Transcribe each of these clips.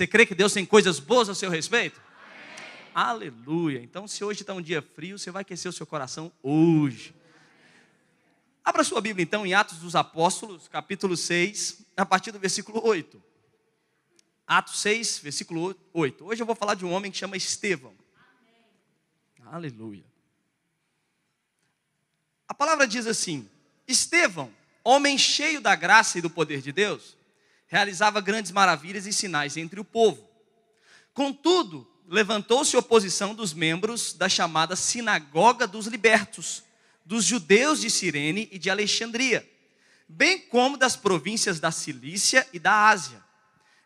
Você crê que Deus tem coisas boas a seu respeito? Amém. Aleluia. Então, se hoje está um dia frio, você vai aquecer o seu coração hoje. Abra sua Bíblia então em Atos dos Apóstolos, capítulo 6, a partir do versículo 8. Atos 6, versículo 8. Hoje eu vou falar de um homem que chama Estevão. Amém. Aleluia. A palavra diz assim: Estevão, homem cheio da graça e do poder de Deus, realizava grandes maravilhas e sinais entre o povo. Contudo, levantou-se oposição dos membros da chamada Sinagoga dos Libertos, dos judeus de Cirene e de Alexandria, bem como das províncias da Cilícia e da Ásia.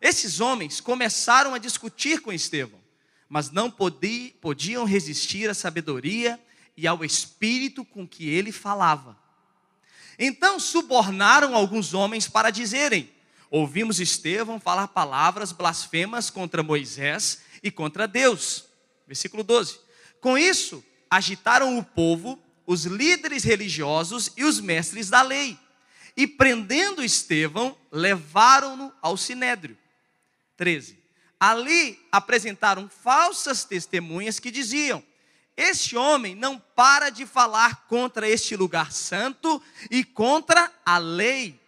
Esses homens começaram a discutir com Estevão, mas não podiam resistir à sabedoria e ao espírito com que ele falava. Então subornaram alguns homens para dizerem: Ouvimos Estevão falar palavras blasfemas contra Moisés e contra Deus. Versículo 12. Com isso, agitaram o povo, os líderes religiosos e os mestres da lei. E prendendo Estevão, levaram-no ao sinédrio. 13. Ali apresentaram falsas testemunhas que diziam: este homem não para de falar contra este lugar santo e contra a lei.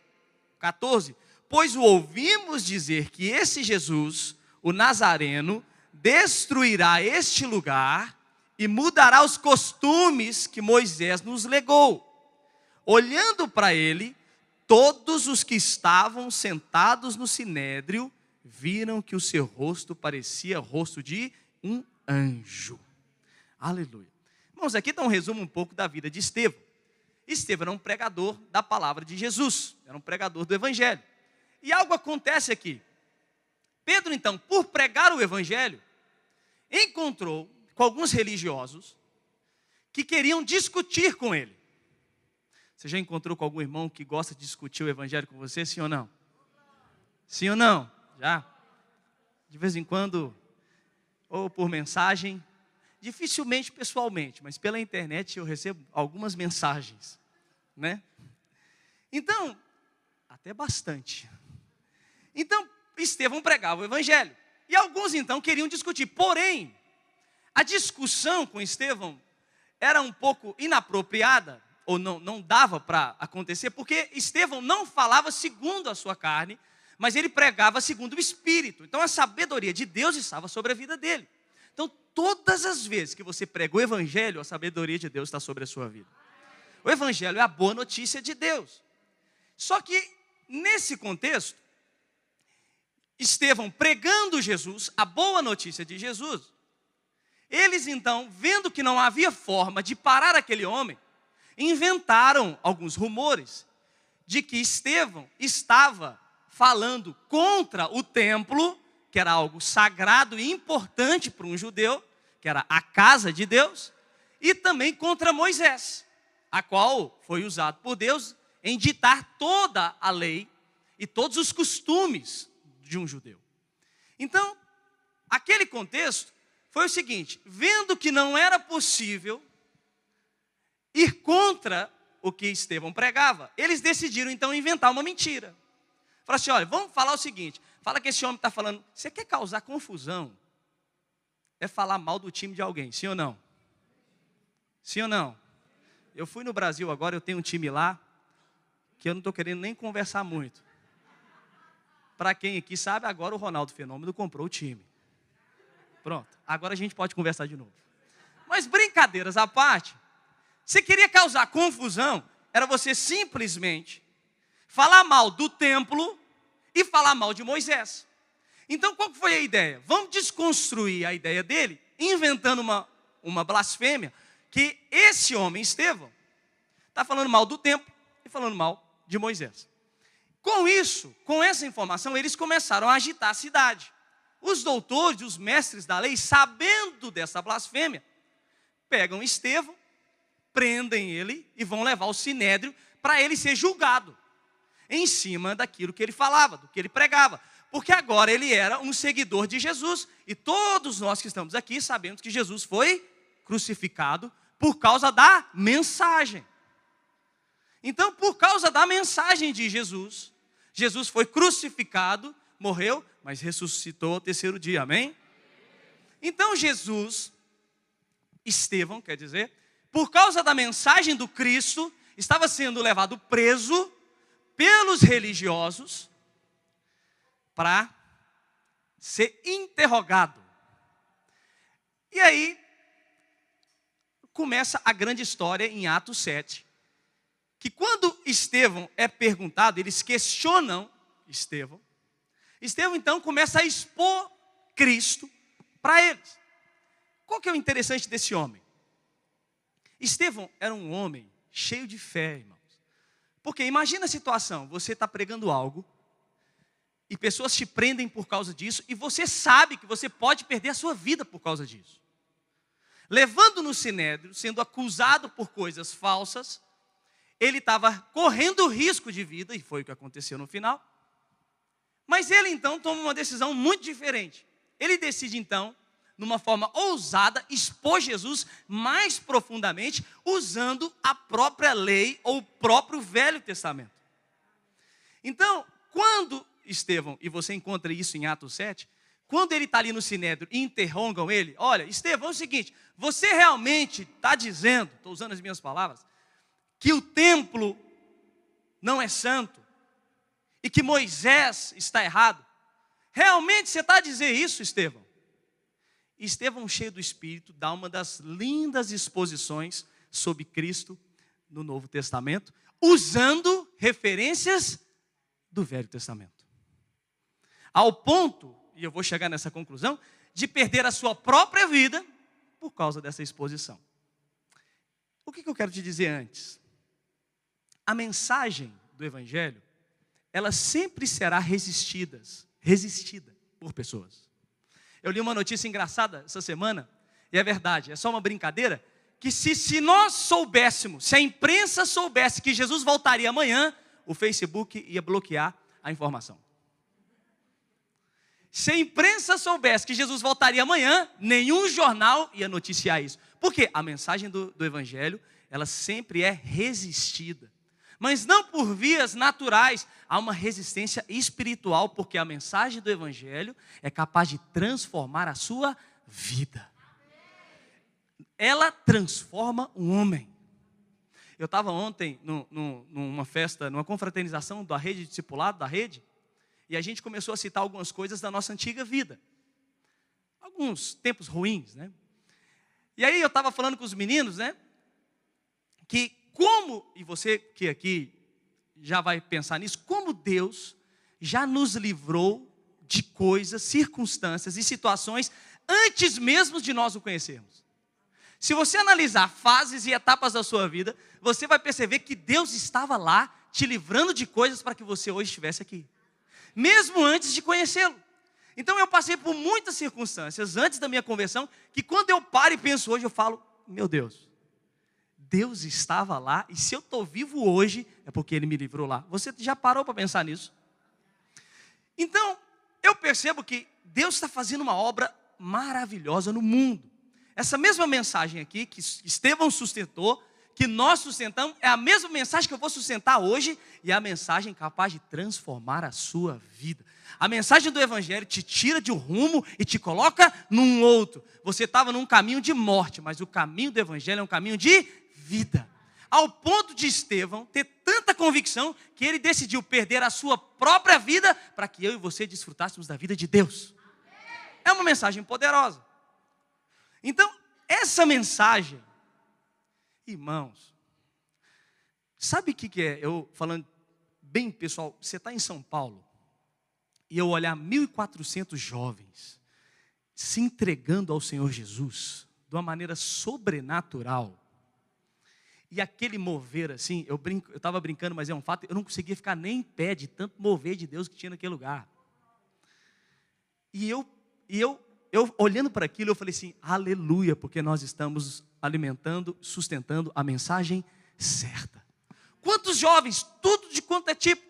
14. Pois o ouvimos dizer que esse Jesus, o Nazareno, destruirá este lugar e mudará os costumes que Moisés nos legou. Olhando para ele, todos os que estavam sentados no sinédrio viram que o seu rosto parecia rosto de um anjo. Aleluia. Irmãos, aqui está um resumo um pouco da vida de Estevão. Estevão era um pregador da palavra de Jesus, era um pregador do Evangelho. E algo acontece aqui. Pedro, então, por pregar o Evangelho, encontrou com alguns religiosos que queriam discutir com ele. Você já encontrou com algum irmão que gosta de discutir o Evangelho com você, sim ou não? Sim ou não? Já? De vez em quando, ou por mensagem, dificilmente pessoalmente, mas pela internet eu recebo algumas mensagens, né? Então, até bastante. Então, Estevão pregava o evangelho. E alguns então queriam discutir. Porém, a discussão com Estevão era um pouco inapropriada, ou não, não dava para acontecer, porque Estevão não falava segundo a sua carne, mas ele pregava segundo o Espírito. Então a sabedoria de Deus estava sobre a vida dele. Então, todas as vezes que você prega o Evangelho, a sabedoria de Deus está sobre a sua vida. O Evangelho é a boa notícia de Deus. Só que, nesse contexto, Estevão pregando Jesus, a boa notícia de Jesus, eles então, vendo que não havia forma de parar aquele homem, inventaram alguns rumores de que Estevão estava falando contra o templo que era algo sagrado e importante para um judeu, que era a casa de Deus, e também contra Moisés, a qual foi usado por Deus em ditar toda a lei e todos os costumes de um judeu. Então, aquele contexto foi o seguinte: vendo que não era possível ir contra o que Estevão pregava, eles decidiram então inventar uma mentira. Falaram assim: olha, vamos falar o seguinte: Fala que esse homem está falando. Você quer causar confusão? É falar mal do time de alguém, sim ou não? Sim ou não? Eu fui no Brasil agora, eu tenho um time lá, que eu não estou querendo nem conversar muito. Para quem aqui sabe, agora o Ronaldo Fenômeno comprou o time. Pronto, agora a gente pode conversar de novo. Mas brincadeiras à parte, você queria causar confusão, era você simplesmente falar mal do templo e falar mal de Moisés. Então, qual foi a ideia? Vamos desconstruir a ideia dele, inventando uma, uma blasfêmia, que esse homem, Estevão, está falando mal do templo e falando mal de Moisés. Com isso, com essa informação, eles começaram a agitar a cidade. Os doutores, os mestres da lei, sabendo dessa blasfêmia, pegam Estevão, prendem ele e vão levar ao sinédrio para ele ser julgado em cima daquilo que ele falava, do que ele pregava. Porque agora ele era um seguidor de Jesus. E todos nós que estamos aqui sabemos que Jesus foi crucificado por causa da mensagem. Então, por causa da mensagem de Jesus, Jesus foi crucificado morreu, mas ressuscitou ao terceiro dia, amém? Então Jesus, Estevão, quer dizer, por causa da mensagem do Cristo, estava sendo levado preso pelos religiosos para ser interrogado. E aí começa a grande história em Atos 7, que quando Estevão é perguntado, eles questionam Estevão. Estevão então começa a expor Cristo para eles. Qual que é o interessante desse homem? Estevão era um homem cheio de fé, irmãos. Porque imagina a situação, você está pregando algo e pessoas te prendem por causa disso e você sabe que você pode perder a sua vida por causa disso. Levando no sinédrio, sendo acusado por coisas falsas, ele estava correndo risco de vida, e foi o que aconteceu no final. Mas ele então toma uma decisão muito diferente. Ele decide então, numa forma ousada, expor Jesus mais profundamente, usando a própria lei ou o próprio Velho Testamento. Então, quando Estevão, e você encontra isso em Atos 7, quando ele está ali no Sinédrio e interrogam ele, olha, Estevão, é o seguinte, você realmente está dizendo, estou usando as minhas palavras, que o templo não é santo e que Moisés está errado? Realmente você está a dizer isso, Estevão? Estevão, cheio do Espírito, dá uma das lindas exposições sobre Cristo no Novo Testamento, usando referências do Velho Testamento. Ao ponto, e eu vou chegar nessa conclusão, de perder a sua própria vida por causa dessa exposição. O que, eu quero te dizer antes? A mensagem do Evangelho, ela sempre será resistida, resistida por pessoas. Eu li uma notícia engraçada essa semana, e é verdade, é só uma brincadeira, que se, se nós soubéssemos, se a imprensa soubesse que Jesus voltaria amanhã, o Facebook ia bloquear a informação. Se a imprensa soubesse que Jesus voltaria amanhã, nenhum jornal ia noticiar isso. Porque a mensagem do, do Evangelho, ela sempre é resistida. Mas não por vias naturais, há uma resistência espiritual, porque a mensagem do Evangelho é capaz de transformar a sua vida. Ela transforma um homem. Eu estava ontem no, no, numa festa, numa confraternização da rede de da rede, e a gente começou a citar algumas coisas da nossa antiga vida. Alguns tempos ruins, né? E aí eu estava falando com os meninos, né? Que como, e você que aqui já vai pensar nisso, como Deus já nos livrou de coisas, circunstâncias e situações antes mesmo de nós o conhecermos. Se você analisar fases e etapas da sua vida, você vai perceber que Deus estava lá te livrando de coisas para que você hoje estivesse aqui mesmo antes de conhecê-lo. Então eu passei por muitas circunstâncias antes da minha conversão, que quando eu paro e penso hoje, eu falo: meu Deus, Deus estava lá, e se eu estou vivo hoje, é porque Ele me livrou lá. Você já parou para pensar nisso? Então, eu percebo que Deus está fazendo uma obra maravilhosa no mundo. Essa mesma mensagem aqui, que Estevão sustentou, que nós sustentamos é a mesma mensagem que eu vou sustentar hoje e é a mensagem capaz de transformar a sua vida. A mensagem do Evangelho te tira de um rumo e te coloca num outro. Você estava num caminho de morte, mas o caminho do Evangelho é um caminho de vida. Ao ponto de Estevão ter tanta convicção que ele decidiu perder a sua própria vida para que eu e você desfrutássemos da vida de Deus. É uma mensagem poderosa. Então, essa mensagem Irmãos, sabe o que, que é? Eu falando bem pessoal, você está em São Paulo e eu olhar 1.400 jovens se entregando ao Senhor Jesus de uma maneira sobrenatural. E aquele mover assim, eu brinco, eu estava brincando, mas é um fato, eu não conseguia ficar nem em pé de tanto mover de Deus que tinha naquele lugar. E eu, e eu, eu olhando para aquilo, eu falei assim, aleluia, porque nós estamos alimentando, sustentando a mensagem certa. Quantos jovens, tudo de quanto é tipo,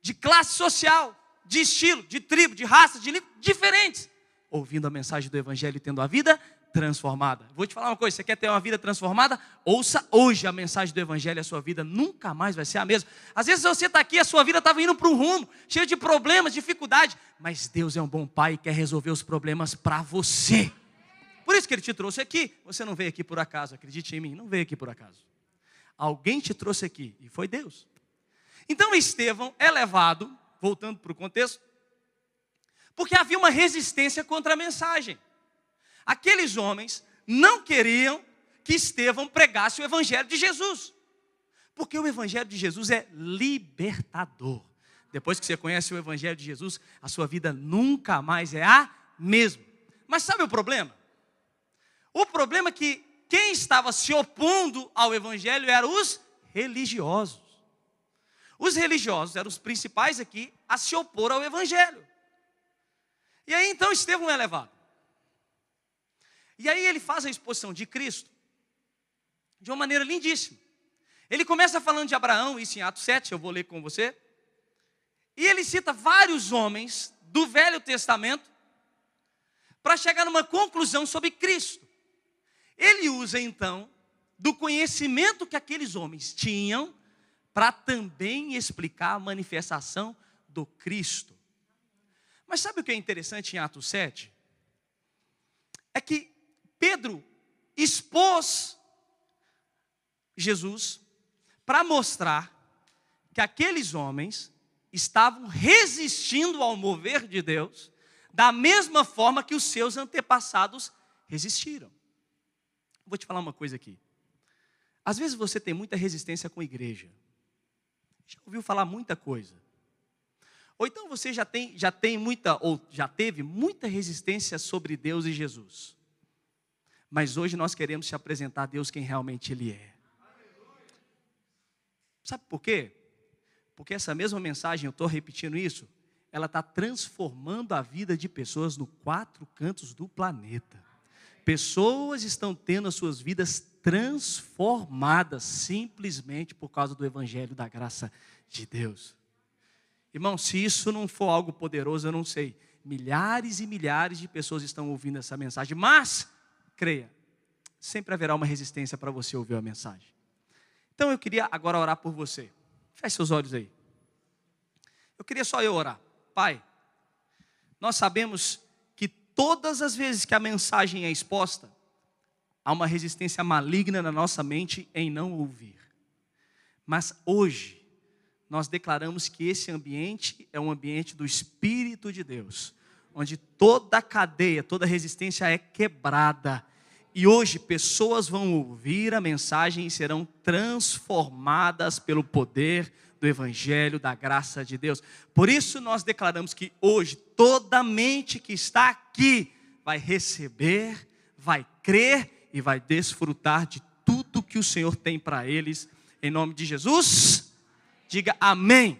de classe social, de estilo, de tribo, de raça, de língua, diferentes, ouvindo a mensagem do Evangelho e tendo a vida transformada. Vou te falar uma coisa: você quer ter uma vida transformada? Ouça hoje a mensagem do Evangelho, a sua vida nunca mais vai ser a mesma. Às vezes você está aqui, a sua vida estava indo para um rumo, cheio de problemas, dificuldade, mas Deus é um bom pai e quer resolver os problemas para você. Por isso que Ele te trouxe aqui. Você não veio aqui por acaso, acredite em mim, não veio aqui por acaso. Alguém te trouxe aqui e foi Deus. Então Estevão é levado, voltando para o contexto, porque havia uma resistência contra a mensagem. Aqueles homens não queriam que Estevão pregasse o evangelho de Jesus. Porque o evangelho de Jesus é libertador. Depois que você conhece o evangelho de Jesus, a sua vida nunca mais é a mesma. Mas sabe o problema? O problema é que quem estava se opondo ao evangelho eram os religiosos. Os religiosos eram os principais aqui a se opor ao evangelho. E aí então Estevão é levado. E aí ele faz a exposição de Cristo de uma maneira lindíssima. Ele começa falando de Abraão, isso em Atos 7, eu vou ler com você. E ele cita vários homens do Velho Testamento para chegar numa conclusão sobre Cristo. Ele usa então do conhecimento que aqueles homens tinham para também explicar a manifestação do Cristo. Mas sabe o que é interessante em Atos 7? É que Pedro expôs Jesus para mostrar que aqueles homens estavam resistindo ao mover de Deus da mesma forma que os seus antepassados resistiram. Vou te falar uma coisa aqui. Às vezes você tem muita resistência com a igreja. Já ouviu falar muita coisa. Ou então você já tem, já tem muita, ou já teve muita resistência sobre Deus e Jesus. Mas hoje nós queremos te apresentar a Deus quem realmente Ele é. Sabe por quê? Porque essa mesma mensagem, eu estou repetindo isso, ela está transformando a vida de pessoas no quatro cantos do planeta. Pessoas estão tendo as suas vidas transformadas simplesmente por causa do Evangelho da graça de Deus. Irmão, se isso não for algo poderoso, eu não sei. Milhares e milhares de pessoas estão ouvindo essa mensagem, mas, creia, sempre haverá uma resistência para você ouvir a mensagem. Então eu queria agora orar por você. Feche seus olhos aí. Eu queria só eu orar. Pai, nós sabemos que todas as vezes que a mensagem é exposta, há uma resistência maligna na nossa mente em não ouvir. Mas hoje, nós declaramos que esse ambiente é um ambiente do Espírito de Deus, onde toda cadeia, toda resistência é quebrada. E hoje pessoas vão ouvir a mensagem e serão transformadas pelo poder do Evangelho da graça de Deus. Por isso nós declaramos que hoje toda mente que está aqui vai receber, vai crer e vai desfrutar de tudo que o Senhor tem para eles, em nome de Jesus. Diga amém.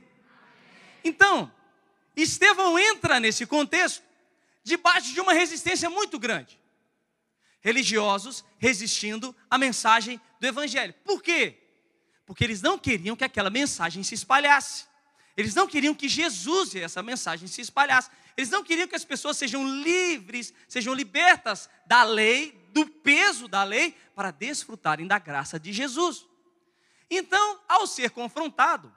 Então, Estevão entra nesse contexto debaixo de uma resistência muito grande. Religiosos resistindo à mensagem do Evangelho. Por quê? Porque eles não queriam que aquela mensagem se espalhasse. Eles não queriam que Jesus e essa mensagem se espalhasse. Eles não queriam que as pessoas sejam livres, sejam libertas da lei, do peso da lei, para desfrutarem da graça de Jesus. Então, ao ser confrontado,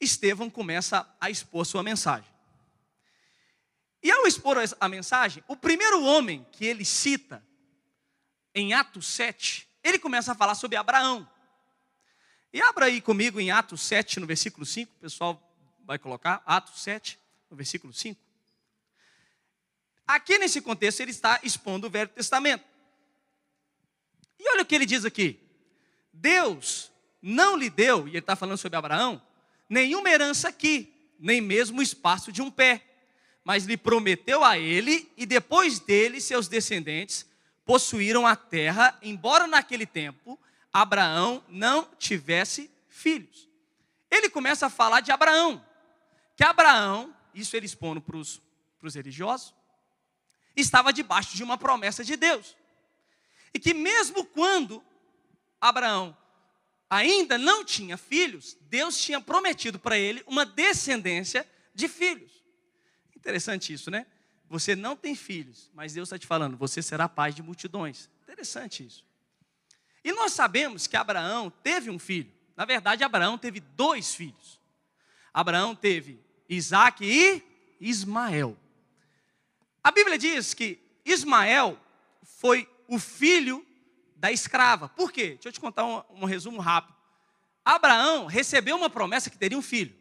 Estevão começa a expor sua mensagem. E ao expor a mensagem, o primeiro homem que ele cita em Atos 7, ele começa a falar sobre Abraão. E abra aí comigo em Atos 7, no versículo 5, o pessoal vai colocar, Atos 7, no versículo 5. Aqui nesse contexto ele está expondo o Velho Testamento. E olha o que ele diz aqui: Deus não lhe deu, e ele está falando sobre Abraão, nenhuma herança aqui, nem mesmo o espaço de um pé. Mas lhe prometeu a ele, e depois dele, seus descendentes possuíram a terra, embora naquele tempo Abraão não tivesse filhos. Ele começa a falar de Abraão, que Abraão, isso ele expondo para os religiosos, estava debaixo de uma promessa de Deus. E que mesmo quando Abraão ainda não tinha filhos, Deus tinha prometido para ele uma descendência de filhos. Interessante isso, né? você não tem filhos, mas Deus está te falando, você será pai de multidões. Interessante isso. E nós sabemos que Abraão teve um filho. Na verdade, Abraão teve dois filhos. Abraão teve Isaac e Ismael. A Bíblia diz que Ismael foi o filho da escrava. Por quê? Deixa eu te contar um, um resumo rápido. Abraão recebeu uma promessa que teria um filho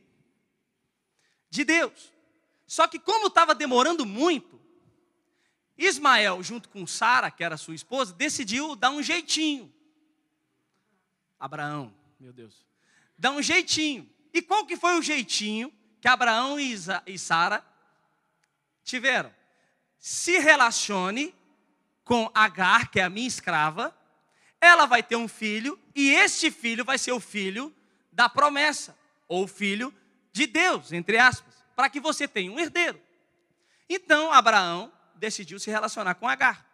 de Deus. Só que como estava demorando muito, Ismael, junto com Sara, que era sua esposa, decidiu dar um jeitinho. Abraão, meu Deus, dá um jeitinho. E qual que foi o jeitinho que Abraão e Sara tiveram? Se relacione com Agar, que é a minha escrava, ela vai ter um filho, e este filho vai ser o filho da promessa, ou filho de Deus, entre aspas, para que você tenha um herdeiro. Então Abraão decidiu se relacionar com Agar.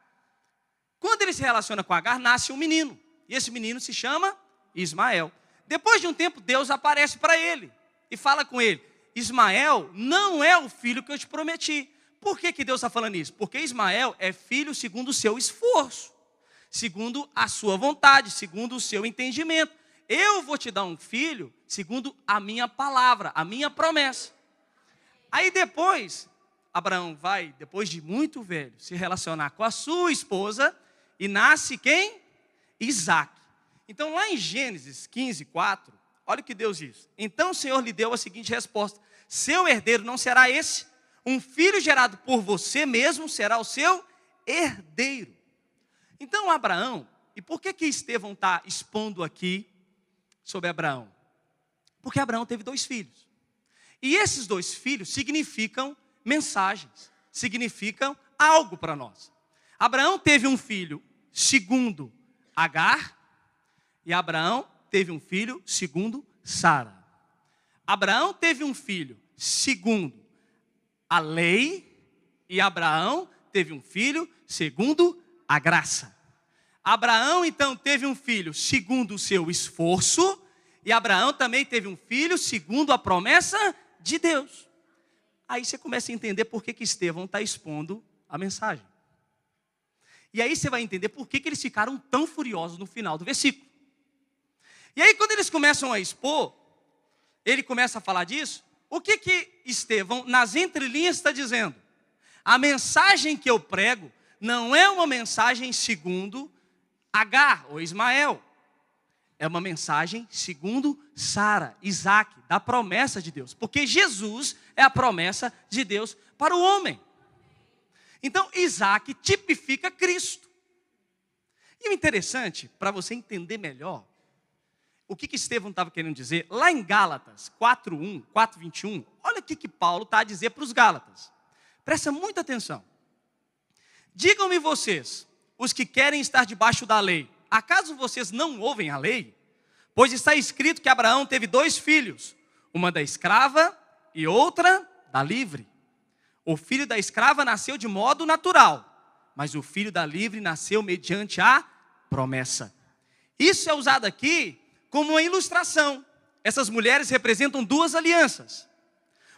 Quando ele se relaciona com Agar, nasce um menino, e esse menino se chama Ismael. Depois de um tempo, Deus aparece para ele e fala com ele: Ismael não é o filho que eu te prometi. Por que, que Deus está falando isso? Porque Ismael é filho segundo o seu esforço, segundo a sua vontade, segundo o seu entendimento. Eu vou te dar um filho segundo a minha palavra, a minha promessa. Aí depois, Abraão vai, depois de muito velho, se relacionar com a sua esposa e nasce quem? Isaac. Então, lá em Gênesis 15, 4, olha o que Deus diz. Então o Senhor lhe deu a seguinte resposta: Seu herdeiro não será esse, um filho gerado por você mesmo será o seu herdeiro. Então, Abraão, e por que que Estevão está expondo aqui sobre Abraão? Porque Abraão teve dois filhos. E esses dois filhos significam mensagens, significam algo para nós. Abraão teve um filho segundo Agar, e Abraão teve um filho segundo Sara. Abraão teve um filho segundo a lei, e Abraão teve um filho segundo a graça. Abraão então teve um filho segundo o seu esforço, e Abraão também teve um filho segundo a promessa de Deus. Aí você começa a entender por que, que Estevão está expondo a mensagem. E aí você vai entender por que, que eles ficaram tão furiosos no final do versículo. E aí, quando eles começam a expor, ele começa a falar disso, o que que Estevão, nas entrelinhas, está dizendo? A mensagem que eu prego não é uma mensagem segundo Agar ou Ismael. É uma mensagem segundo Sara, Isaac, da promessa de Deus. Porque Jesus é a promessa de Deus para o homem. Então, Isaac tipifica Cristo. E o interessante, para você entender melhor, o que, que Estevão estava querendo dizer? Lá em Gálatas 4.1, 4.21, olha o que, que Paulo está a dizer para os Gálatas. Presta muita atenção. Digam-me vocês, os que querem estar debaixo da lei, acaso vocês não ouvem a lei? Pois está escrito que Abraão teve dois filhos, uma da escrava e outra da livre. O filho da escrava nasceu de modo natural, mas o filho da livre nasceu mediante a promessa. Isso é usado aqui como uma ilustração. Essas mulheres representam duas alianças.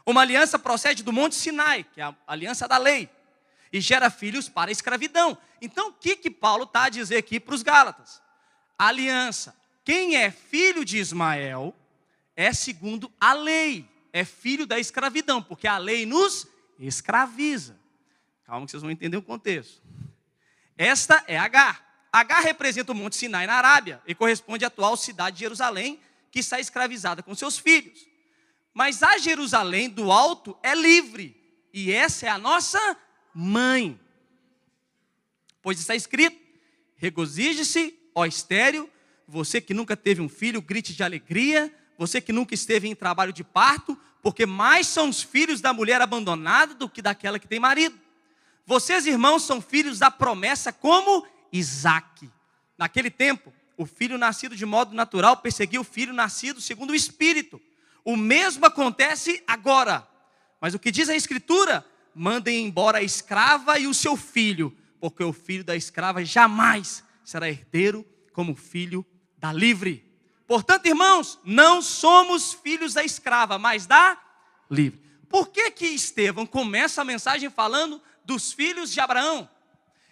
Uma aliança procede do Monte Sinai, que é a aliança da lei, e gera filhos para a escravidão. Então, o que, que Paulo está a dizer aqui para os Gálatas? Aliança. Quem é filho de Ismael é segundo a lei, é filho da escravidão, porque a lei nos escraviza. Calma que vocês vão entender o contexto. Esta é Agar. H representa o Monte Sinai na Arábia e corresponde à atual cidade de Jerusalém, que está escravizada com seus filhos. Mas a Jerusalém do alto é livre, e essa é a nossa mãe. Pois está escrito: regozije-se, ó estéreo, você que nunca teve um filho, grite de alegria, você que nunca esteve em trabalho de parto, porque mais são os filhos da mulher abandonada do que daquela que tem marido. Vocês, irmãos, são filhos da promessa, como Isaac. Naquele tempo, o filho nascido de modo natural perseguiu o filho nascido segundo o Espírito. O mesmo acontece agora. Mas o que diz a Escritura? Mandem embora a escrava e o seu filho, porque o filho da escrava jamais será herdeiro como filho da livre. Portanto, irmãos, não somos filhos da escrava, mas da livre. Por que que Estevão começa a mensagem falando dos filhos de Abraão?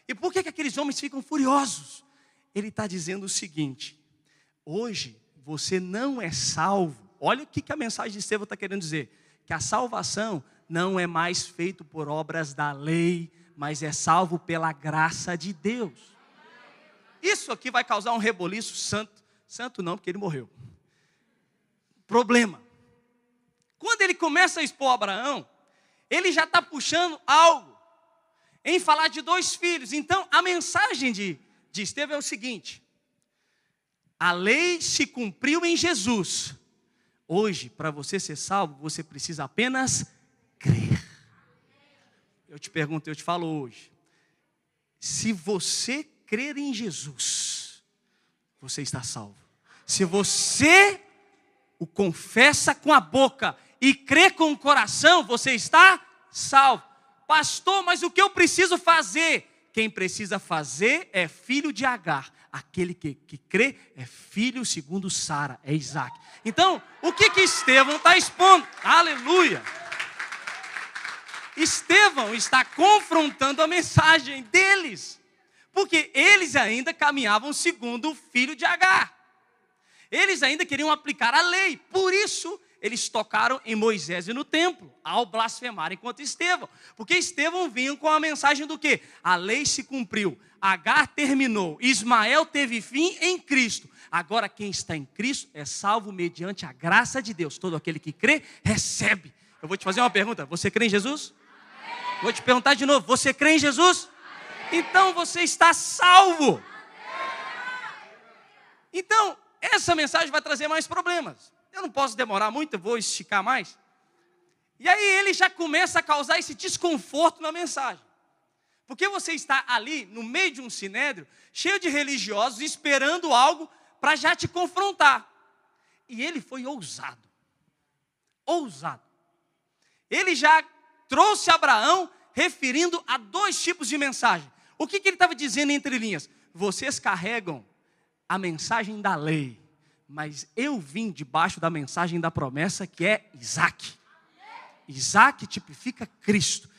E por que que aqueles homens ficam furiosos? Ele está dizendo o seguinte: hoje você não é salvo. Olha o que, que a mensagem de Estevão está querendo dizer: que a salvação não é mais feito por obras da lei, mas é salvo pela graça de Deus. Isso aqui vai causar um reboliço santo. Santo não, porque ele morreu. Problema. Quando ele começa a expor Abraão, ele já está puxando algo em falar de dois filhos. Então, a mensagem de, de Estevão é o seguinte: a lei se cumpriu em Jesus. Hoje, para você ser salvo, você precisa apenas. Eu te pergunto, eu te falo hoje. Se você crer em Jesus, você está salvo. Se você o confessa com a boca e crê com o coração, você está salvo. Pastor, mas o que eu preciso fazer? Quem precisa fazer é filho de Agar. Aquele que, que crê é filho segundo Sara, é Isaac. Então, o que que Estevão está expondo? Aleluia! Estevão está confrontando a mensagem deles porque eles ainda caminhavam segundo o filho de Agar. Eles ainda queriam aplicar a lei, por isso eles tocaram em Moisés e no templo, ao blasfemar enquanto Estevão. Porque Estevão vinha com a mensagem do que? A lei se cumpriu, Agar terminou, Ismael teve fim em Cristo. Agora quem está em Cristo é salvo mediante a graça de Deus. Todo aquele que crê, recebe. Eu vou te fazer uma pergunta: você crê em Jesus? Vou te perguntar de novo: você crê em Jesus? então você está salvo. Então, essa mensagem vai trazer mais problemas. Eu não posso demorar muito, eu vou esticar mais. E aí ele já começa a causar esse desconforto na mensagem. Porque você está ali, no meio de um sinédrio, cheio de religiosos, esperando algo para já te confrontar. E ele foi ousado. Ousado. Ele já trouxe Abraão referindo a dois tipos de mensagem. O que, que ele estava dizendo entre linhas? Vocês carregam a mensagem da lei, mas eu vim debaixo da mensagem da promessa que é Isaac. Isaac tipifica Cristo.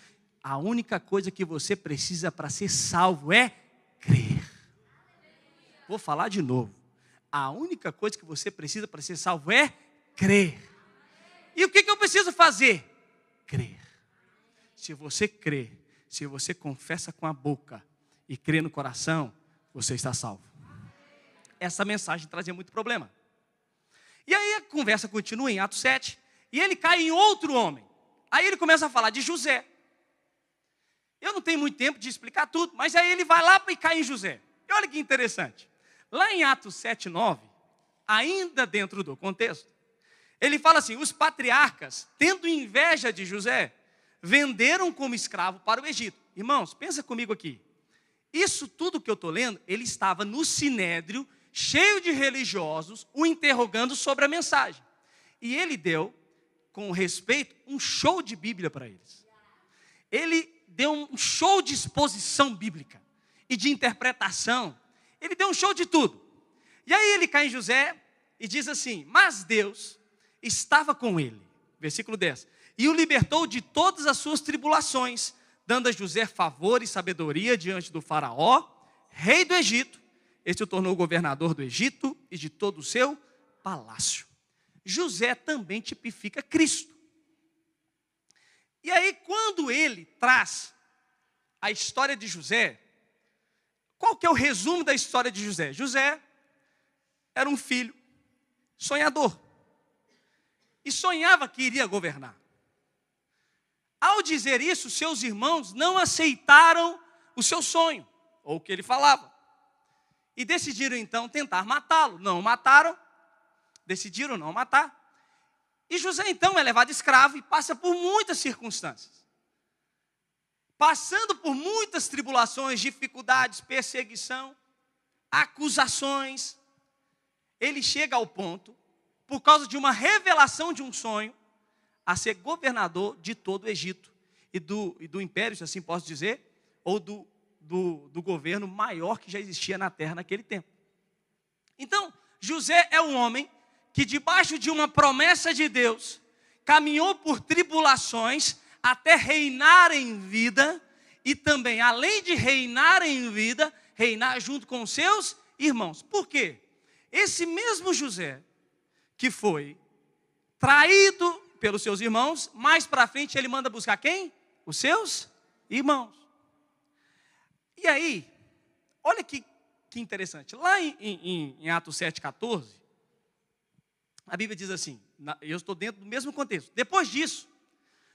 A única coisa que você precisa para ser salvo é crer. Vou falar de novo. A única coisa que você precisa para ser salvo é crer. E o que, que eu preciso fazer? Crer. Se você crer, se você confessa com a boca e crê no coração, você está salvo. Essa mensagem trazia muito problema. E aí a conversa continua em Atos 7, e ele cai em outro homem. Aí ele começa a falar de José. Eu não tenho muito tempo de explicar tudo, mas aí ele vai lá e cai em José. E olha que interessante. Lá em Atos 7, 9, ainda dentro do contexto, ele fala assim: os patriarcas, tendo inveja de José, venderam como escravo para o Egito. Irmãos, pensa comigo aqui. Isso tudo que eu estou lendo, ele estava no sinédrio, cheio de religiosos, o interrogando sobre a mensagem. E ele deu, com respeito, um show de Bíblia para eles. Ele deu um show de exposição bíblica e de interpretação. Ele deu um show de tudo. E aí ele cai em José e diz assim: Mas Deus estava com ele. Versículo 10 e o libertou de todas as suas tribulações, dando a José favor e sabedoria diante do Faraó, rei do Egito. Este o tornou governador do Egito e de todo o seu palácio. José também tipifica Cristo. E aí, quando ele traz a história de José, qual que é o resumo da história de José? José era um filho sonhador e sonhava que iria governar. Ao dizer isso, seus irmãos não aceitaram o seu sonho, ou o que ele falava. E decidiram então tentar matá-lo. Não mataram, decidiram não matar. E José então é levado escravo e passa por muitas circunstâncias. Passando por muitas tribulações, dificuldades, perseguição, acusações, ele chega ao ponto, por causa de uma revelação de um sonho, a ser governador de todo o Egito e do, e do império, se assim posso dizer, ou do, do, do governo maior que já existia na terra naquele tempo. Então, José é um homem que, debaixo de uma promessa de Deus, caminhou por tribulações até reinar em vida e também, além de reinar em vida, reinar junto com seus irmãos. Por quê? Esse mesmo José, que foi traído pelos seus irmãos, mais para frente ele manda buscar quem? Os seus irmãos. E aí, olha que, que interessante. Lá em, em, em Atos 7,14, a Bíblia diz assim: eu estou dentro do mesmo contexto. Depois disso,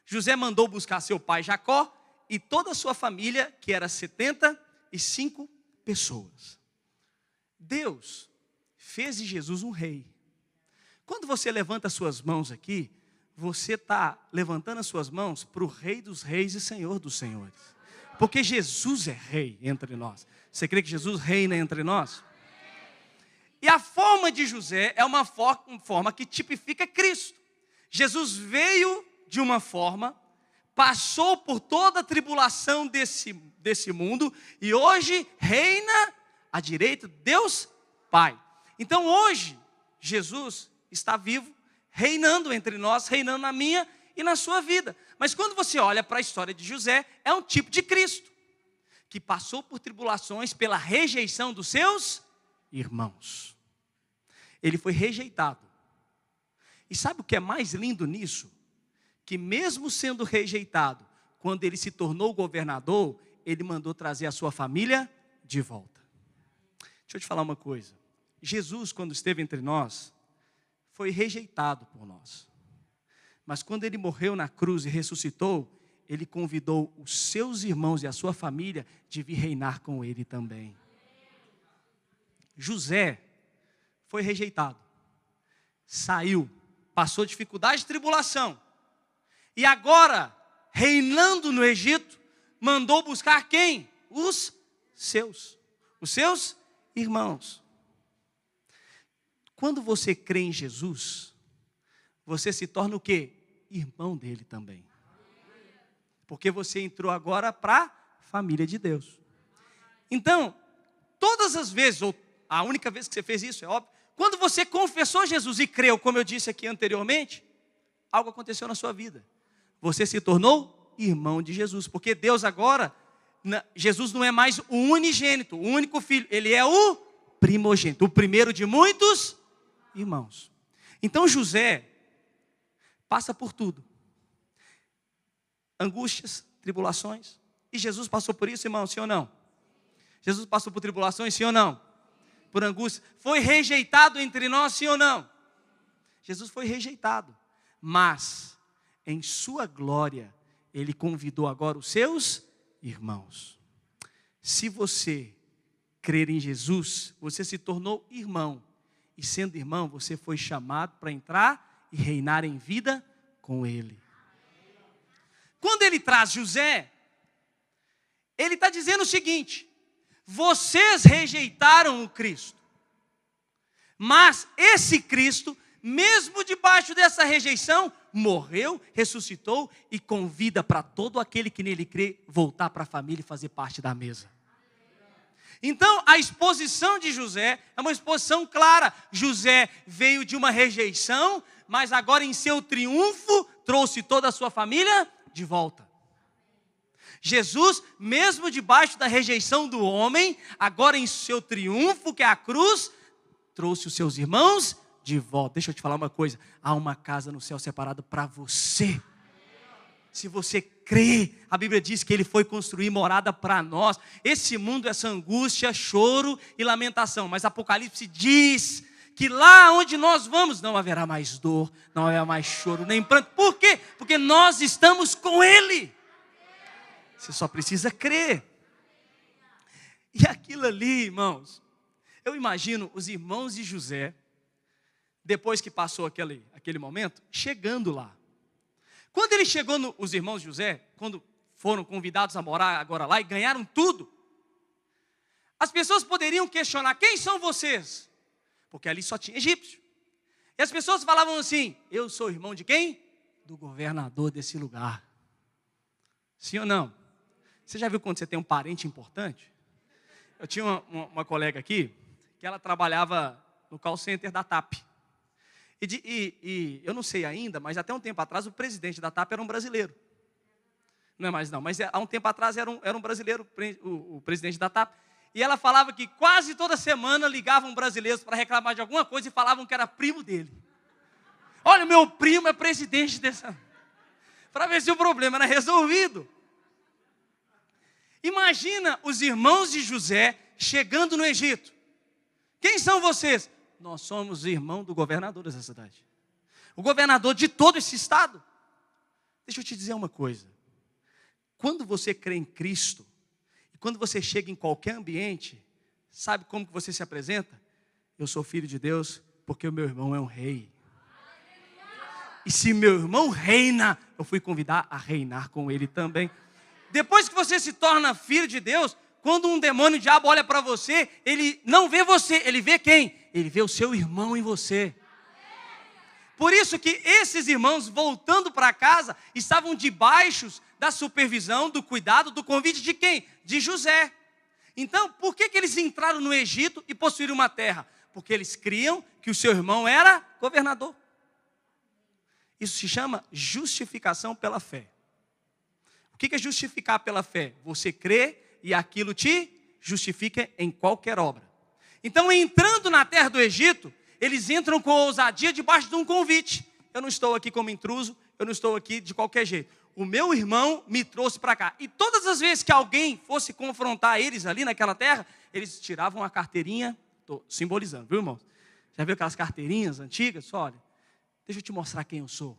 José mandou buscar seu pai Jacó e toda a sua família, que era 75 pessoas. Deus fez de Jesus um rei. Quando você levanta suas mãos aqui, você está levantando as suas mãos para o Rei dos Reis e Senhor dos Senhores. Porque Jesus é rei entre nós. Você crê que Jesus reina entre nós? E a forma de José é uma forma que tipifica Cristo. Jesus veio de uma forma, passou por toda a tribulação desse, desse mundo e hoje reina à direita de Deus Pai. Então hoje, Jesus está vivo, reinando entre nós, reinando na minha e na sua vida. Mas quando você olha para a história de José, é um tipo de Cristo, que passou por tribulações pela rejeição dos seus irmãos. Ele foi rejeitado. E sabe o que é mais lindo nisso? Que mesmo sendo rejeitado, quando ele se tornou governador, ele mandou trazer a sua família de volta. Deixa eu te falar uma coisa. Jesus, quando esteve entre nós, foi rejeitado por nós. Mas quando ele morreu na cruz e ressuscitou, ele convidou os seus irmãos e a sua família de vir reinar com ele também. José foi rejeitado, saiu, passou dificuldade e tribulação, e agora, reinando no Egito, mandou buscar quem? Os seus, os seus irmãos. Quando você crê em Jesus, você se torna o quê? Irmão dele também. Porque você entrou agora para a família de Deus. Então, todas as vezes, ou a única vez que você fez isso, é óbvio, quando você confessou Jesus e creu, como eu disse aqui anteriormente, algo aconteceu na sua vida. Você se tornou irmão de Jesus, porque Deus agora, Jesus não é mais o unigênito, o único filho, ele é o primogênito, o primeiro de muitos irmãos. Então José passa por tudo: angústias, tribulações. E Jesus passou por isso, irmão, sim ou não? Jesus passou por tribulações, sim ou não? Por angústia. Foi rejeitado entre nós, sim ou não? Jesus foi rejeitado. Mas, em sua glória, ele convidou agora os seus irmãos. Se você crer em Jesus, você se tornou irmão e sendo irmão, você foi chamado para entrar e reinar em vida com ele. Quando ele traz José, ele está dizendo o seguinte: vocês rejeitaram o Cristo, mas esse Cristo, mesmo debaixo dessa rejeição, morreu, ressuscitou e convida para todo aquele que nele crê voltar para a família e fazer parte da mesa. Então, a exposição de José é uma exposição clara. José veio de uma rejeição, mas agora em seu triunfo trouxe toda a sua família de volta. Jesus, mesmo debaixo da rejeição do homem, agora em seu triunfo, que é a cruz, trouxe os seus irmãos de volta. Deixa eu te falar uma coisa: há uma casa no céu separada para você. Se você crê, a Bíblia diz que ele foi construir morada para nós. Esse mundo, essa angústia, choro e lamentação. Mas Apocalipse diz que lá onde nós vamos não haverá mais dor, não haverá mais choro, nem pranto. Por quê? Porque nós estamos com Ele. Você só precisa crer. E aquilo ali, irmãos, eu imagino os irmãos de José, depois que passou aquele, aquele momento, chegando lá. Quando ele chegou, no, os irmãos José, quando foram convidados a morar agora lá e ganharam tudo, as pessoas poderiam questionar: quem são vocês? Porque ali só tinha egípcio. E as pessoas falavam assim: eu sou irmão de quem? Do governador desse lugar. Sim ou não? Você já viu quando você tem um parente importante? Eu tinha uma, uma, uma colega aqui que ela trabalhava no call center da TAP. E, de, e, e, eu não sei ainda, mas até um tempo atrás o presidente da TAP era um brasileiro. Não é mais não, mas é, há um tempo atrás era um, era um brasileiro, o, o presidente da TAP. E ela falava que quase toda semana ligavam brasileiros para reclamar de alguma coisa e falavam que era primo dele. Olha, meu primo é presidente dessa. Para ver se o problema era resolvido. Imagina os irmãos de José chegando no Egito. Quem são vocês? Nós somos irmão do governador dessa cidade. O governador de todo esse estado. Deixa eu te dizer uma coisa. Quando você crê em Cristo, e quando você chega em qualquer ambiente, sabe como que você se apresenta? Eu sou filho de Deus porque o meu irmão é um rei. E se meu irmão reina, eu fui convidar a reinar com ele também. Depois que você se torna filho de Deus, quando um demônio o diabo olha para você, ele não vê você, ele vê quem? Ele vê o seu irmão em você. Por isso que esses irmãos, voltando para casa, estavam debaixo da supervisão, do cuidado, do convite de quem? De José. Então, por que, que eles entraram no Egito e possuíram uma terra? Porque eles criam que o seu irmão era governador. Isso se chama justificação pela fé. O que é justificar pela fé? Você crê e aquilo te justifica em qualquer obra. Então, entrando na terra do Egito, eles entram com ousadia debaixo de um convite. Eu não estou aqui como intruso, eu não estou aqui de qualquer jeito. O meu irmão me trouxe para cá. E todas as vezes que alguém fosse confrontar eles ali naquela terra, eles tiravam a carteirinha, estou simbolizando, viu irmão? Já viu aquelas carteirinhas antigas? Olha, deixa eu te mostrar quem eu sou.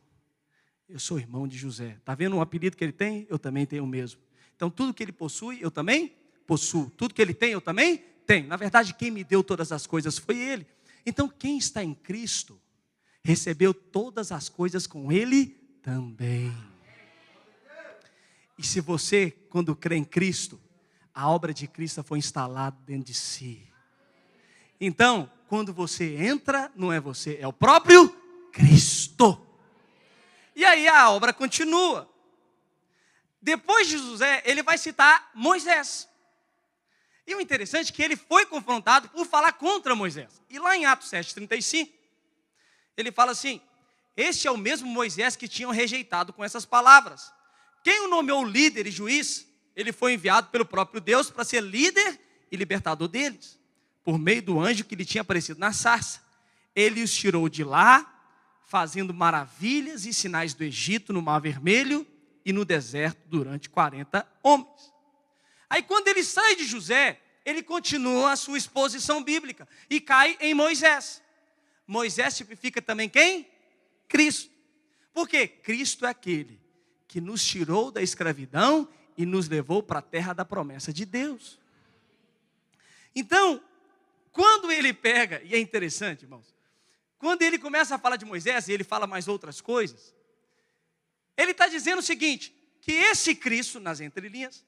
Eu sou irmão de José. Está vendo o apelido que ele tem? Eu também tenho o mesmo. Então, tudo que ele possui, eu também possuo. Tudo que ele tem, eu também tenho. Na verdade, quem me deu todas as coisas foi ele. Então, quem está em Cristo, recebeu todas as coisas com ele também. E se você, quando crê em Cristo, a obra de Cristo foi instalada dentro de si. Então, quando você entra, não é você, é o próprio Cristo. E aí a obra continua. Depois de José, ele vai citar Moisés. E o interessante é que ele foi confrontado por falar contra Moisés. E lá em Atos 7,35, ele fala assim: Este é o mesmo Moisés que tinham rejeitado com essas palavras. Quem o nomeou líder e juiz, ele foi enviado pelo próprio Deus para ser líder e libertador deles, por meio do anjo que lhe tinha aparecido na sarça. Ele os tirou de lá, fazendo maravilhas e sinais do Egito no Mar Vermelho e no deserto durante 40 homens. Aí quando ele sai de José, ele continua a sua exposição bíblica e cai em Moisés. Moisés tipifica também quem? Cristo. Porque Cristo é aquele que nos tirou da escravidão e nos levou para a terra da promessa de Deus. Então, quando ele pega, e é interessante, irmãos, quando ele começa a falar de Moisés e ele fala mais outras coisas, ele está dizendo o seguinte: que esse Cristo, nas entrelinhas,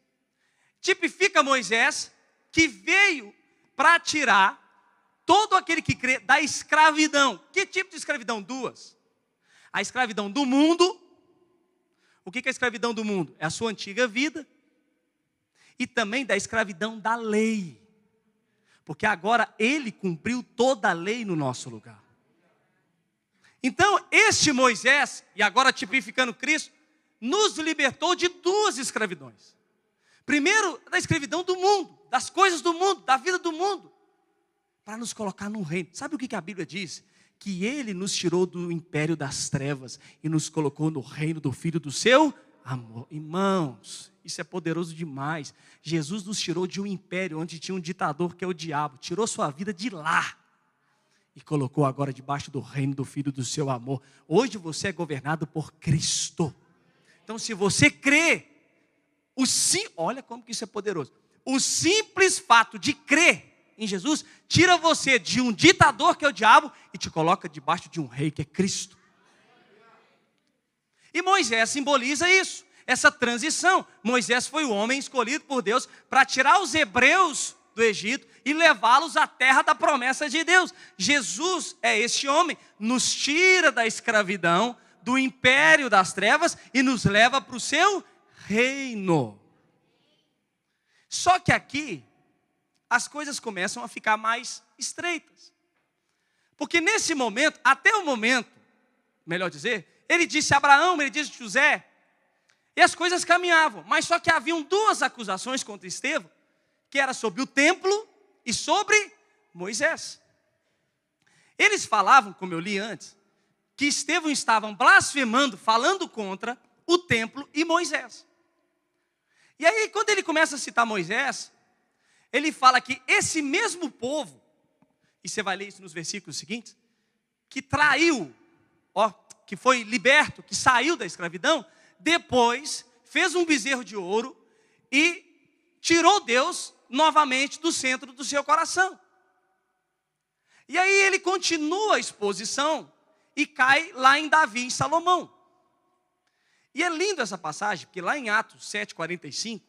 tipifica Moisés, que veio para tirar todo aquele que crê da escravidão. Que tipo de escravidão? Duas. A escravidão do mundo. O que é a escravidão do mundo? É a sua antiga vida. E também da escravidão da lei. Porque agora ele cumpriu toda a lei no nosso lugar. Então, este Moisés, e agora tipificando Cristo, nos libertou de duas escravidões. Primeiro, da escravidão do mundo, das coisas do mundo, da vida do mundo, para nos colocar no reino. Sabe o que a Bíblia diz? Que ele nos tirou do império das trevas e nos colocou no reino do Filho do seu amor. Irmãos, isso é poderoso demais. Jesus nos tirou de um império onde tinha um ditador que é o diabo, tirou sua vida de lá e colocou agora debaixo do reino do Filho do seu amor. Hoje você é governado por Cristo. Então, se você crê, o sim, olha como que isso é poderoso. O simples fato de crer em Jesus tira você de um ditador que é o diabo e te coloca debaixo de um rei que é Cristo. E Moisés simboliza isso, essa transição. Moisés foi o homem escolhido por Deus para tirar os hebreus do Egito e levá-los à terra da promessa de Deus. Jesus é este homem, nos tira da escravidão, do império das trevas e nos leva para o seu reino. Só que aqui as coisas começam a ficar mais estreitas. Porque nesse momento, até o momento, melhor dizer, ele disse a Abraão, ele disse a José, e as coisas caminhavam, mas só que haviam duas acusações contra Estevão, que era sobre o templo e sobre Moisés. Eles falavam, como eu li antes, que Estevão estava blasfemando, falando contra o templo e Moisés. E aí, quando ele começa a citar Moisés, ele fala que esse mesmo povo, e você vai ler isso nos versículos seguintes, que traiu, ó, que foi liberto, que saiu da escravidão, depois fez um bezerro de ouro e tirou Deus novamente do centro do seu coração. E aí ele continua a exposição e cai lá em Davi e Salomão. E é lindo essa passagem, porque lá em Atos 7,45,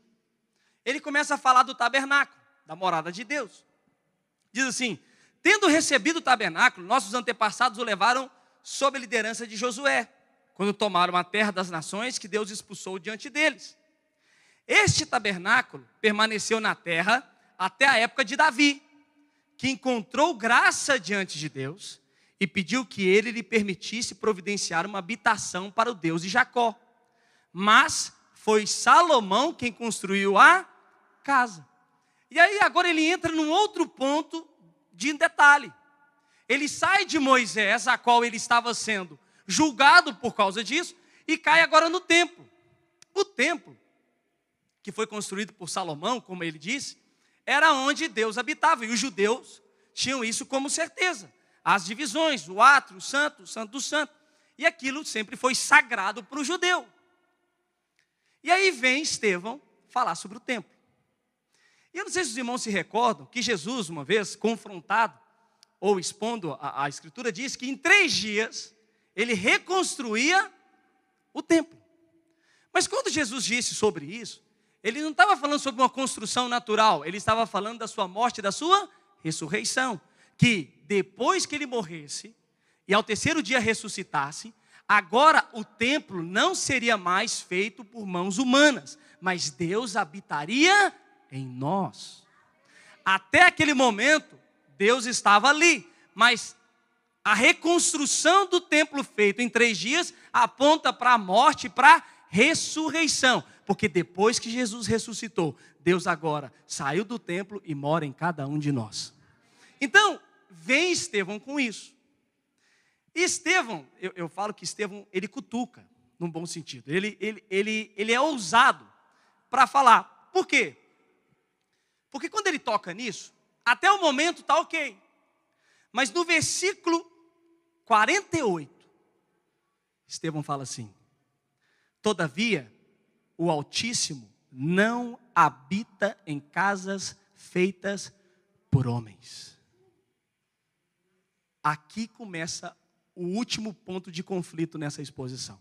ele começa a falar do tabernáculo, da morada de Deus. Diz assim: Tendo recebido o tabernáculo, nossos antepassados o levaram sob a liderança de Josué, quando tomaram a terra das nações que Deus expulsou diante deles. Este tabernáculo permaneceu na terra até a época de Davi, que encontrou graça diante de Deus e pediu que ele lhe permitisse providenciar uma habitação para o Deus de Jacó mas foi Salomão quem construiu a casa. E aí agora ele entra num outro ponto de detalhe. Ele sai de Moisés, a qual ele estava sendo julgado por causa disso, e cai agora no templo. O templo, que foi construído por Salomão, como ele disse, era onde Deus habitava, e os judeus tinham isso como certeza. As divisões, o átrio, o santo, o santo do santo. E aquilo sempre foi sagrado para o judeu. E aí vem Estevão falar sobre o templo. E eu não sei se os irmãos se recordam que Jesus, uma vez confrontado, ou expondo a, a Escritura, diz que em três dias ele reconstruía o templo. Mas quando Jesus disse sobre isso, ele não estava falando sobre uma construção natural, ele estava falando da sua morte e da sua ressurreição. Que depois que ele morresse e ao terceiro dia ressuscitasse, Agora o templo não seria mais feito por mãos humanas, mas Deus habitaria em nós. Até aquele momento, Deus estava ali, mas a reconstrução do templo feito em três dias aponta para a morte e para a ressurreição, porque depois que Jesus ressuscitou, Deus agora saiu do templo e mora em cada um de nós. Então, vem Estevão com isso. Estevão, eu, eu falo que Estevão, ele cutuca, num bom sentido. Ele, ele, ele, ele é ousado para falar. Por quê? Porque quando ele toca nisso, até o momento está ok. Mas no versículo 48, Estevão fala assim: Todavia, o Altíssimo não habita em casas feitas por homens. Aqui começa o último ponto de conflito nessa exposição.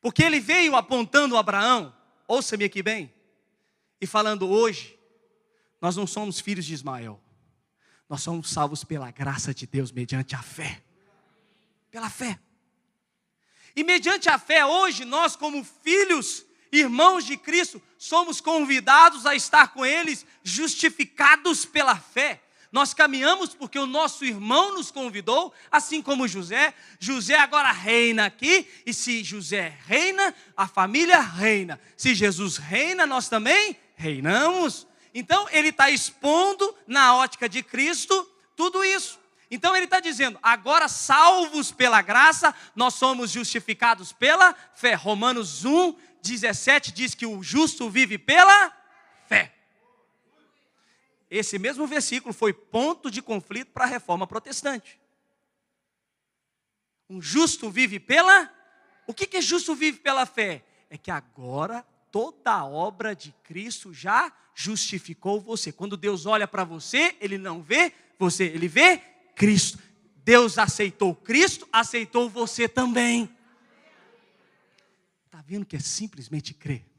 Porque ele veio apontando Abraão, ouça-me aqui bem, e falando: hoje, nós não somos filhos de Ismael, nós somos salvos pela graça de Deus mediante a fé. Pela fé. E mediante a fé, hoje, nós, como filhos, irmãos de Cristo, somos convidados a estar com eles, justificados pela fé. Nós caminhamos porque o nosso irmão nos convidou, assim como José. José agora reina aqui, e se José reina, a família reina. Se Jesus reina, nós também reinamos. Então, ele está expondo na ótica de Cristo tudo isso. Então ele está dizendo: agora salvos pela graça, nós somos justificados pela fé. Romanos 1, 17 diz que o justo vive pela. Esse mesmo versículo foi ponto de conflito para a reforma protestante. Um justo vive pela. O que, que é justo vive pela fé? É que agora toda a obra de Cristo já justificou você. Quando Deus olha para você, Ele não vê você, Ele vê Cristo. Deus aceitou Cristo, aceitou você também. Está vendo que é simplesmente crer?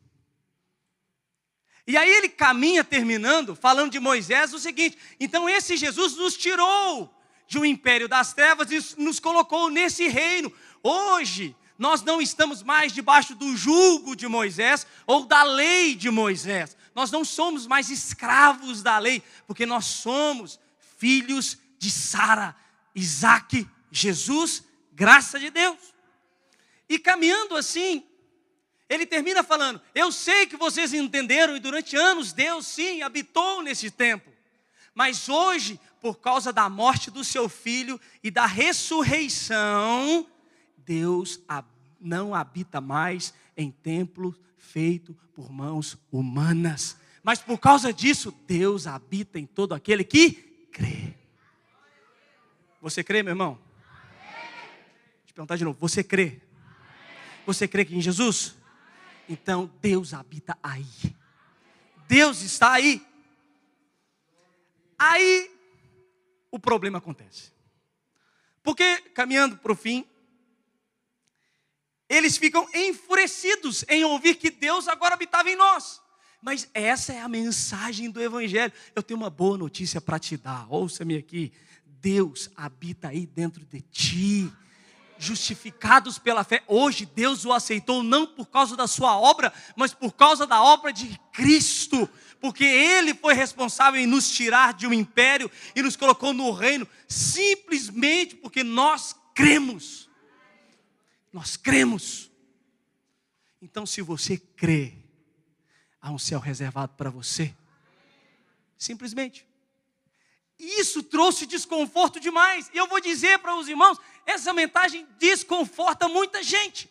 E aí ele caminha terminando, falando de Moisés, o seguinte: então esse Jesus nos tirou de um império das trevas e nos colocou nesse reino. Hoje, nós não estamos mais debaixo do jugo de Moisés ou da lei de Moisés. Nós não somos mais escravos da lei, porque nós somos filhos de Sara, Isaac, Jesus, graça de Deus. E caminhando assim, ele termina falando: Eu sei que vocês entenderam, e durante anos Deus sim habitou nesse tempo, mas hoje, por causa da morte do seu filho e da ressurreição, Deus não habita mais em templo feito por mãos humanas. Mas por causa disso, Deus habita em todo aquele que crê. Você crê, meu irmão? Deixa eu perguntar de novo. Você crê? Você crê que em Jesus? Então Deus habita aí. Deus está aí. Aí o problema acontece. Porque, caminhando para o fim, eles ficam enfurecidos em ouvir que Deus agora habitava em nós. Mas essa é a mensagem do Evangelho. Eu tenho uma boa notícia para te dar. Ouça-me aqui. Deus habita aí dentro de ti. Justificados pela fé, hoje Deus o aceitou não por causa da sua obra, mas por causa da obra de Cristo, porque Ele foi responsável em nos tirar de um império e nos colocou no reino, simplesmente porque nós cremos. Nós cremos. Então, se você crê, há um céu reservado para você. Simplesmente. Isso trouxe desconforto demais. E eu vou dizer para os irmãos: essa mensagem desconforta muita gente.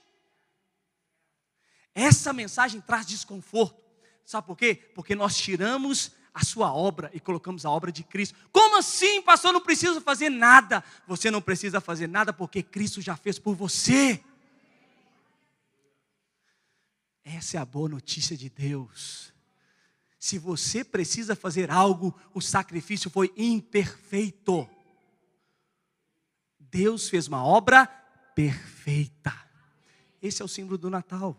Essa mensagem traz desconforto. Sabe por quê? Porque nós tiramos a sua obra e colocamos a obra de Cristo. Como assim, pastor? Não precisa fazer nada. Você não precisa fazer nada porque Cristo já fez por você. Essa é a boa notícia de Deus. Se você precisa fazer algo, o sacrifício foi imperfeito. Deus fez uma obra perfeita. Esse é o símbolo do Natal.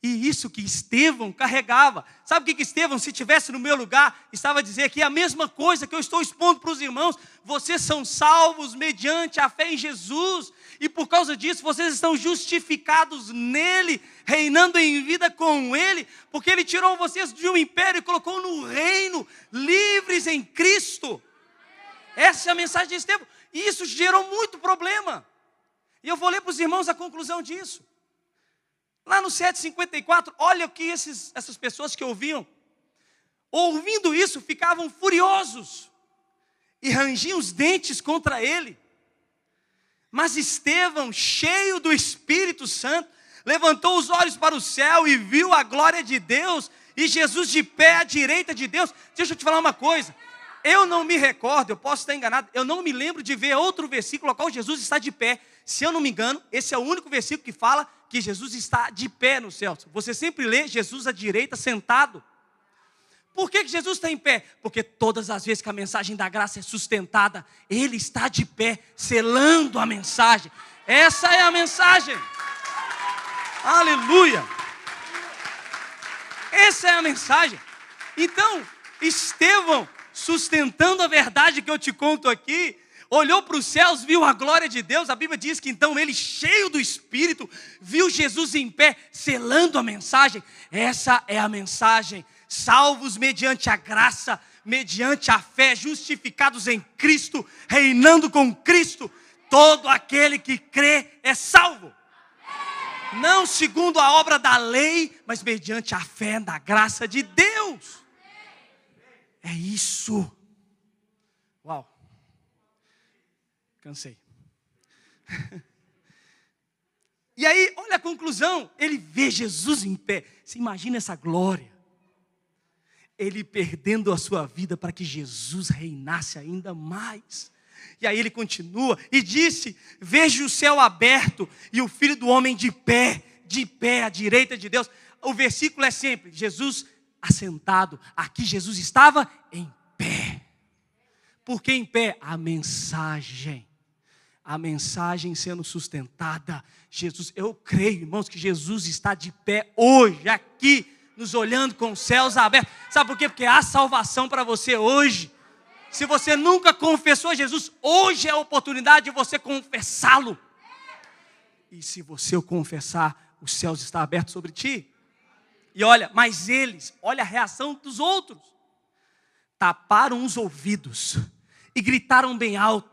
E isso que Estevão carregava. Sabe o que Estevão, se tivesse no meu lugar, estava a dizer aqui a mesma coisa que eu estou expondo para os irmãos. Vocês são salvos mediante a fé em Jesus. E por causa disso, vocês estão justificados nele, reinando em vida com ele, porque ele tirou vocês de um império e colocou no reino, livres em Cristo. Essa é a mensagem de Estevão. E isso gerou muito problema. E eu vou ler para os irmãos a conclusão disso. Lá no 754, olha o que esses, essas pessoas que ouviam, ouvindo isso, ficavam furiosos e rangiam os dentes contra ele. Mas Estevão, cheio do Espírito Santo, levantou os olhos para o céu e viu a glória de Deus e Jesus de pé à direita de Deus. Deixa eu te falar uma coisa. Eu não me recordo, eu posso estar enganado, eu não me lembro de ver outro versículo ao qual Jesus está de pé. Se eu não me engano, esse é o único versículo que fala que Jesus está de pé no céu. Você sempre lê Jesus à direita, sentado. Por que Jesus está em pé? Porque todas as vezes que a mensagem da graça é sustentada, Ele está de pé, selando a mensagem. Essa é a mensagem. Aleluia. Essa é a mensagem. Então, Estevão, sustentando a verdade que eu te conto aqui, olhou para os céus, viu a glória de Deus. A Bíblia diz que então ele, cheio do Espírito, viu Jesus em pé, selando a mensagem. Essa é a mensagem. Salvos mediante a graça, mediante a fé, justificados em Cristo, reinando com Cristo. Todo aquele que crê é salvo. Não segundo a obra da lei, mas mediante a fé na graça de Deus. É isso. Uau. Cansei. e aí, olha a conclusão. Ele vê Jesus em pé. Você imagina essa glória. Ele perdendo a sua vida para que Jesus reinasse ainda mais. E aí ele continua e disse: Vejo o céu aberto e o filho do homem de pé, de pé à direita de Deus. O versículo é sempre: Jesus assentado. Aqui Jesus estava em pé. Por que em pé? A mensagem a mensagem sendo sustentada. Jesus, eu creio, irmãos, que Jesus está de pé hoje, aqui, nos olhando com os céus abertos. Sabe por quê? Porque há salvação para você hoje. Se você nunca confessou Jesus, hoje é a oportunidade de você confessá-lo. E se você o confessar, os céus estão abertos sobre ti. E olha, mas eles, olha a reação dos outros. Taparam os ouvidos e gritaram bem alto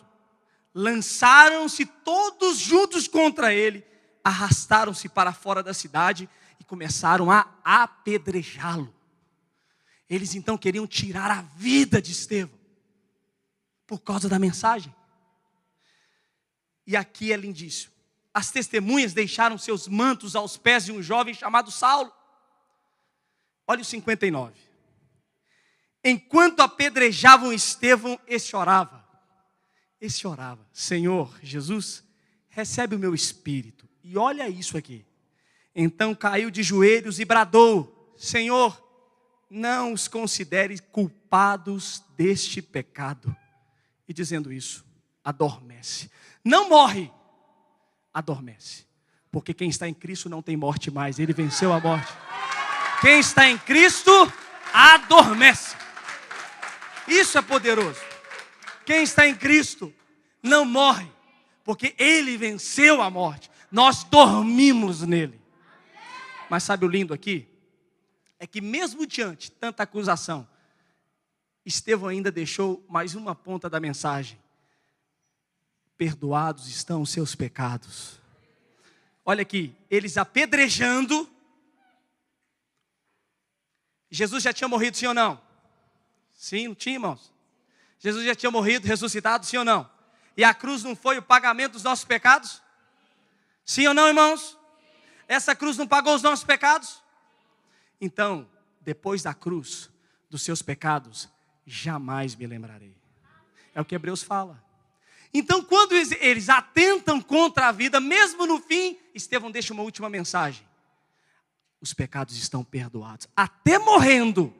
lançaram-se todos juntos contra ele, arrastaram-se para fora da cidade e começaram a apedrejá-lo. Eles então queriam tirar a vida de Estevão por causa da mensagem. E aqui é lindíssimo. As testemunhas deixaram seus mantos aos pés de um jovem chamado Saulo. Olha o 59. Enquanto apedrejavam Estevão, esse orava. Esse orava: Senhor Jesus, recebe o meu espírito. E olha isso aqui. Então caiu de joelhos e bradou: Senhor, não os considere culpados deste pecado. E dizendo isso, adormece. Não morre, adormece. Porque quem está em Cristo não tem morte mais, ele venceu a morte. Quem está em Cristo, adormece. Isso é poderoso. Quem está em Cristo não morre, porque ele venceu a morte. Nós dormimos nele. Mas sabe o lindo aqui? É que mesmo diante de tanta acusação, Estevão ainda deixou mais uma ponta da mensagem. Perdoados estão os seus pecados. Olha aqui, eles apedrejando. Jesus já tinha morrido, sim ou não? Sim, não tinha, irmãos? Jesus já tinha morrido, ressuscitado, sim ou não? E a cruz não foi o pagamento dos nossos pecados? Sim ou não, irmãos? Essa cruz não pagou os nossos pecados? Então, depois da cruz, dos seus pecados, jamais me lembrarei. É o que Hebreus fala. Então, quando eles atentam contra a vida, mesmo no fim, Estevão deixa uma última mensagem: os pecados estão perdoados. Até morrendo,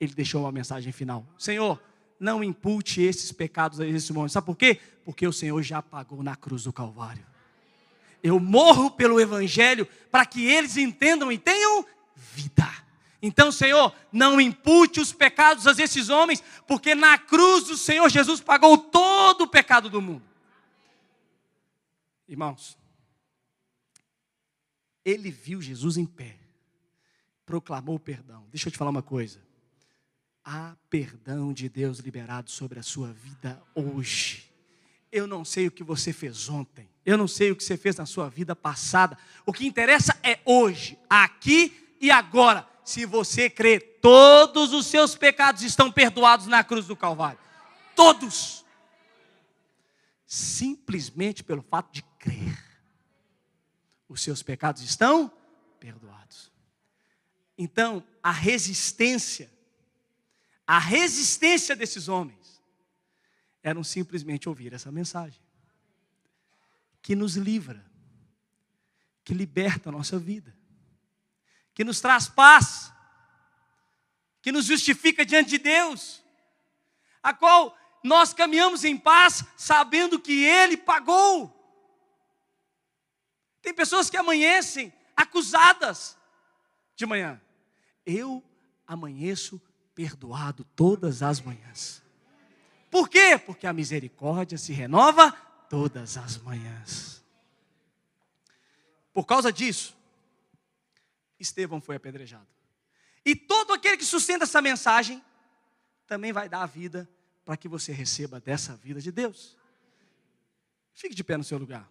ele deixou uma mensagem final: Senhor, não impute esses pecados a esse momento. Sabe por quê? Porque o Senhor já pagou na cruz do Calvário. Eu morro pelo Evangelho para que eles entendam e tenham vida. Então, Senhor, não impute os pecados a esses homens, porque na cruz o Senhor Jesus pagou todo o pecado do mundo. Irmãos, ele viu Jesus em pé, proclamou perdão. Deixa eu te falar uma coisa há perdão de Deus liberado sobre a sua vida hoje. Eu não sei o que você fez ontem, eu não sei o que você fez na sua vida passada. O que interessa é hoje, aqui e agora. Se você crê, todos os seus pecados estão perdoados na cruz do Calvário. Todos. Simplesmente pelo fato de crer. Os seus pecados estão perdoados. Então, a resistência a resistência desses homens eram simplesmente ouvir essa mensagem, que nos livra, que liberta a nossa vida, que nos traz paz, que nos justifica diante de Deus, a qual nós caminhamos em paz, sabendo que Ele pagou. Tem pessoas que amanhecem acusadas de manhã. Eu amanheço perdoado todas as manhãs. Por quê? Porque a misericórdia se renova todas as manhãs. Por causa disso, Estevão foi apedrejado. E todo aquele que sustenta essa mensagem também vai dar a vida para que você receba dessa vida de Deus. Fique de pé no seu lugar.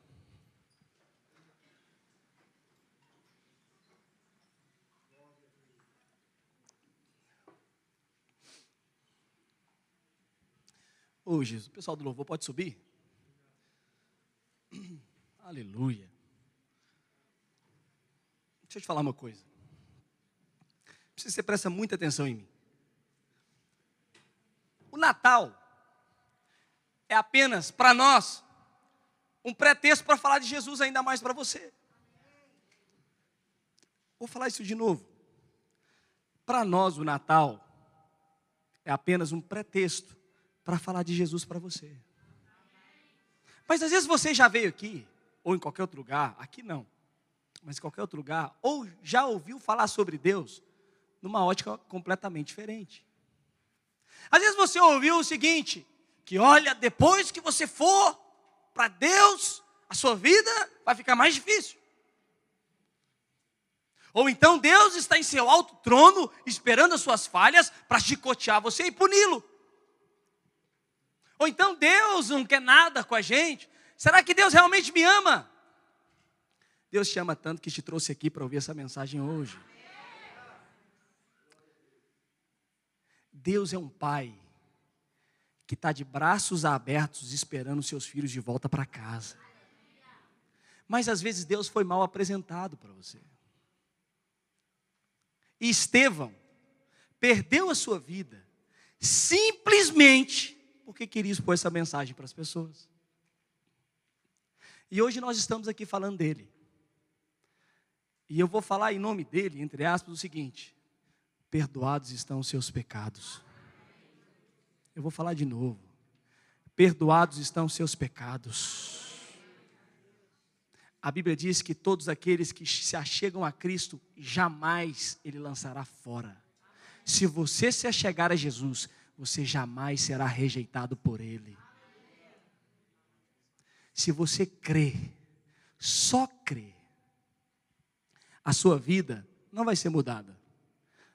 Ô oh, Jesus, o pessoal do louvor pode subir? Aleluia. Deixa eu te falar uma coisa. Precisa que você presta muita atenção em mim. O Natal é apenas para nós um pretexto para falar de Jesus ainda mais para você. Vou falar isso de novo. Para nós, o Natal é apenas um pretexto para falar de Jesus para você. Mas às vezes você já veio aqui, ou em qualquer outro lugar, aqui não, mas em qualquer outro lugar, ou já ouviu falar sobre Deus numa ótica completamente diferente. Às vezes você ouviu o seguinte: que olha, depois que você for para Deus, a sua vida vai ficar mais difícil. Ou então Deus está em seu alto trono, esperando as suas falhas para chicotear você e puni-lo. Ou então Deus não quer nada com a gente. Será que Deus realmente me ama? Deus te ama tanto que te trouxe aqui para ouvir essa mensagem hoje. Deus é um pai que está de braços abertos esperando seus filhos de volta para casa. Mas às vezes Deus foi mal apresentado para você. E Estevão perdeu a sua vida simplesmente porque queria expor essa mensagem para as pessoas. E hoje nós estamos aqui falando dele. E eu vou falar em nome dele, entre aspas, o seguinte: perdoados estão os seus pecados. Eu vou falar de novo. Perdoados estão os seus pecados. A Bíblia diz que todos aqueles que se achegam a Cristo, jamais Ele lançará fora. Se você se achegar a Jesus, você jamais será rejeitado por Ele. Se você crê, só crê, a sua vida não vai ser mudada,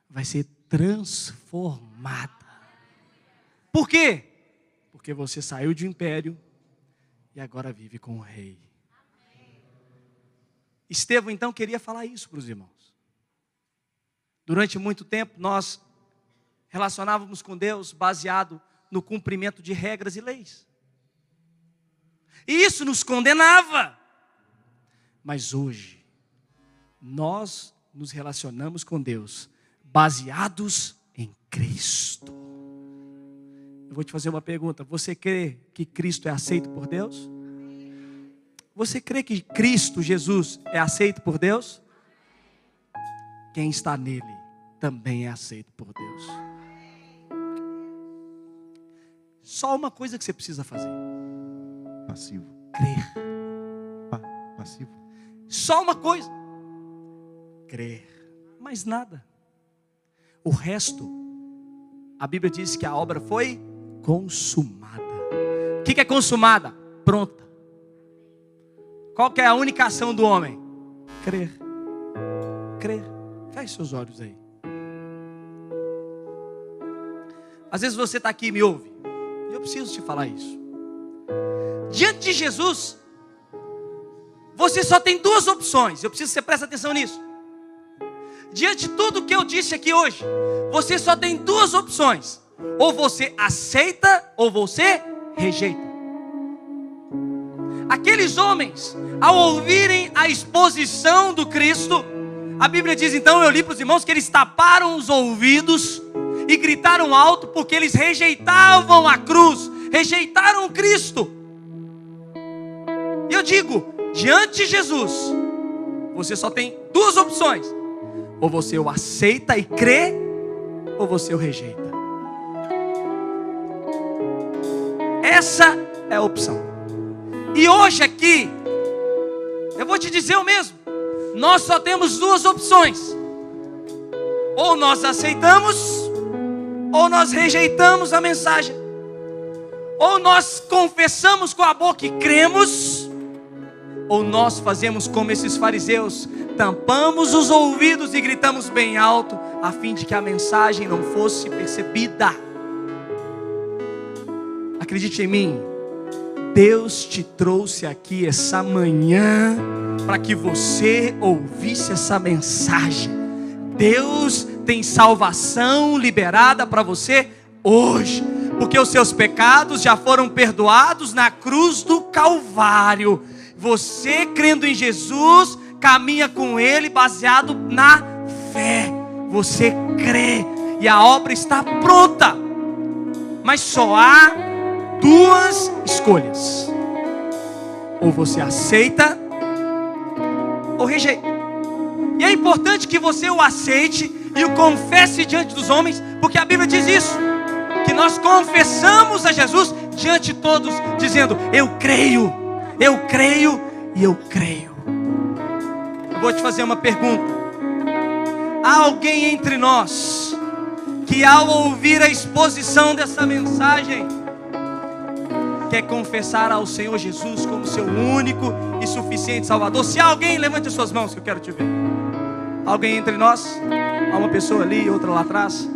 vai ser transformada. Por quê? Porque você saiu de um império e agora vive com o rei. Estevão então queria falar isso para os irmãos. Durante muito tempo nós relacionávamos com Deus baseado no cumprimento de regras e leis. E isso nos condenava. Mas hoje nós nos relacionamos com Deus baseados em Cristo. Eu vou te fazer uma pergunta: você crê que Cristo é aceito por Deus? Você crê que Cristo, Jesus, é aceito por Deus? Quem está nele também é aceito por Deus. Só uma coisa que você precisa fazer: Passivo. crer. Pa passivo. Só uma coisa: crer. Mais nada. O resto, a Bíblia diz que a obra foi consumada. O que é consumada? Pronta. Qual que é a única ação do homem? Crer. Crer. Feche seus olhos aí. Às vezes você está aqui e me ouve. Eu preciso te falar isso. Diante de Jesus, você só tem duas opções. Eu preciso que você preste atenção nisso. Diante de tudo que eu disse aqui hoje, você só tem duas opções. Ou você aceita ou você rejeita. Aqueles homens, ao ouvirem a exposição do Cristo, a Bíblia diz então, eu li para os irmãos que eles taparam os ouvidos e gritaram alto porque eles rejeitavam a cruz, rejeitaram Cristo. E eu digo, diante de Jesus, você só tem duas opções: ou você o aceita e crê, ou você o rejeita. Essa é a opção. E hoje aqui, eu vou te dizer o mesmo. Nós só temos duas opções: ou nós aceitamos, ou nós rejeitamos a mensagem. Ou nós confessamos com a boca e cremos, ou nós fazemos como esses fariseus, tampamos os ouvidos e gritamos bem alto, a fim de que a mensagem não fosse percebida. Acredite em mim, Deus te trouxe aqui essa manhã para que você ouvisse essa mensagem. Deus tem salvação liberada para você hoje, porque os seus pecados já foram perdoados na cruz do Calvário. Você crendo em Jesus, caminha com Ele baseado na fé. Você crê e a obra está pronta, mas só há duas escolhas: ou você aceita, ou rejeita. E é importante que você o aceite e o confesse diante dos homens, porque a Bíblia diz isso: que nós confessamos a Jesus diante de todos, dizendo: Eu creio, eu creio e eu creio. Eu vou te fazer uma pergunta. Há alguém entre nós que, ao ouvir a exposição dessa mensagem, quer confessar ao Senhor Jesus como seu único e suficiente Salvador? Se há alguém, levante as suas mãos que eu quero te ver. Alguém entre nós? Há uma pessoa ali, outra lá atrás.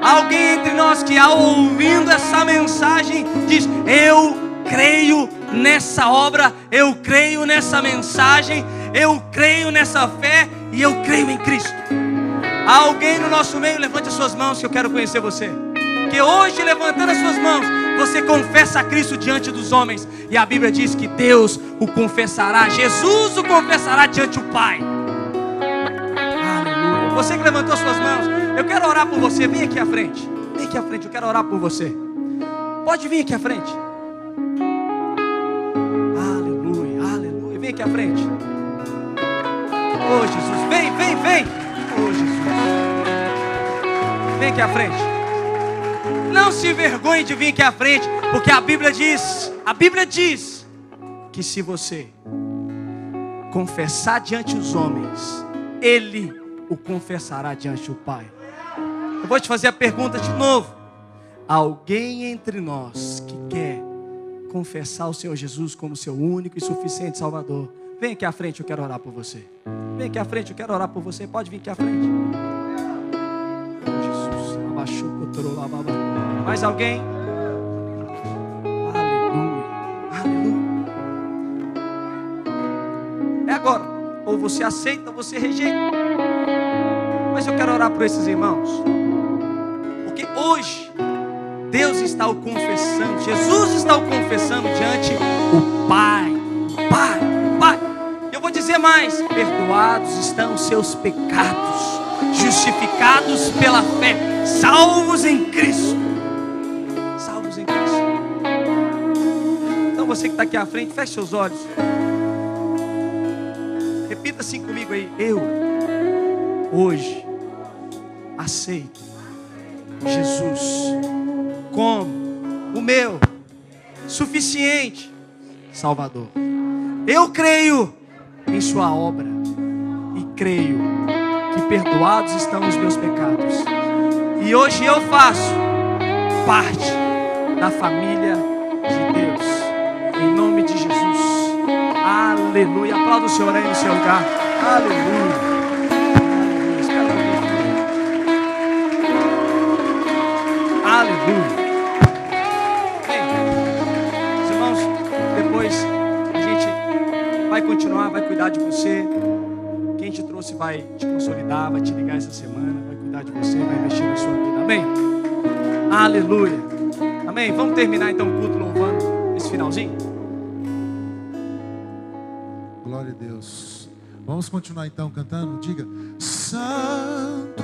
Alguém entre nós que, ao ouvindo essa mensagem, diz: Eu creio nessa obra, eu creio nessa mensagem, eu creio nessa fé e eu creio em Cristo. Há alguém no nosso meio, levante as suas mãos que eu quero conhecer você. Que hoje, levantando as suas mãos, você confessa a Cristo diante dos homens. E a Bíblia diz que Deus o confessará, Jesus o confessará diante do Pai. Você que levantou as suas mãos, eu quero orar por você. Vem aqui à frente. Vem aqui à frente, eu quero orar por você. Pode vir aqui à frente. Aleluia, aleluia. Vem aqui à frente. Oh Jesus, vem, vem, vem. Oh Jesus. Vem aqui à frente. Não se vergonhe de vir aqui à frente, porque a Bíblia diz, a Bíblia diz que se você confessar diante dos homens, ele o confessará diante do Pai. Eu vou te fazer a pergunta de novo. Alguém entre nós que quer confessar o Senhor Jesus como seu único e suficiente Salvador, vem aqui à frente, eu quero orar por você. Vem aqui à frente, eu quero orar por você. Pode vir aqui à frente. Jesus, abaixou, mais alguém? Ou você aceita ou você rejeita. Mas eu quero orar por esses irmãos. Porque hoje Deus está o confessando, Jesus está o confessando diante o Pai. Pai, Pai. Eu vou dizer mais: perdoados estão seus pecados, justificados pela fé, salvos em Cristo. Salvos em Cristo. Então você que está aqui à frente, feche seus olhos. Repita assim comigo aí. Eu, hoje, aceito Jesus como o meu suficiente Salvador. Eu creio em Sua obra e creio que perdoados estão os meus pecados. E hoje eu faço parte da família Aleluia. Aplauda o Senhor aí no seu lugar. Aleluia. Aleluia. Bem, os irmãos, depois a gente vai continuar, vai cuidar de você. Quem te trouxe vai te consolidar, vai te ligar essa semana, vai cuidar de você, vai investir na sua vida. Amém? Aleluia. Amém? Vamos terminar então o culto louvando esse finalzinho? Deus. Vamos continuar então cantando? Diga: Santo.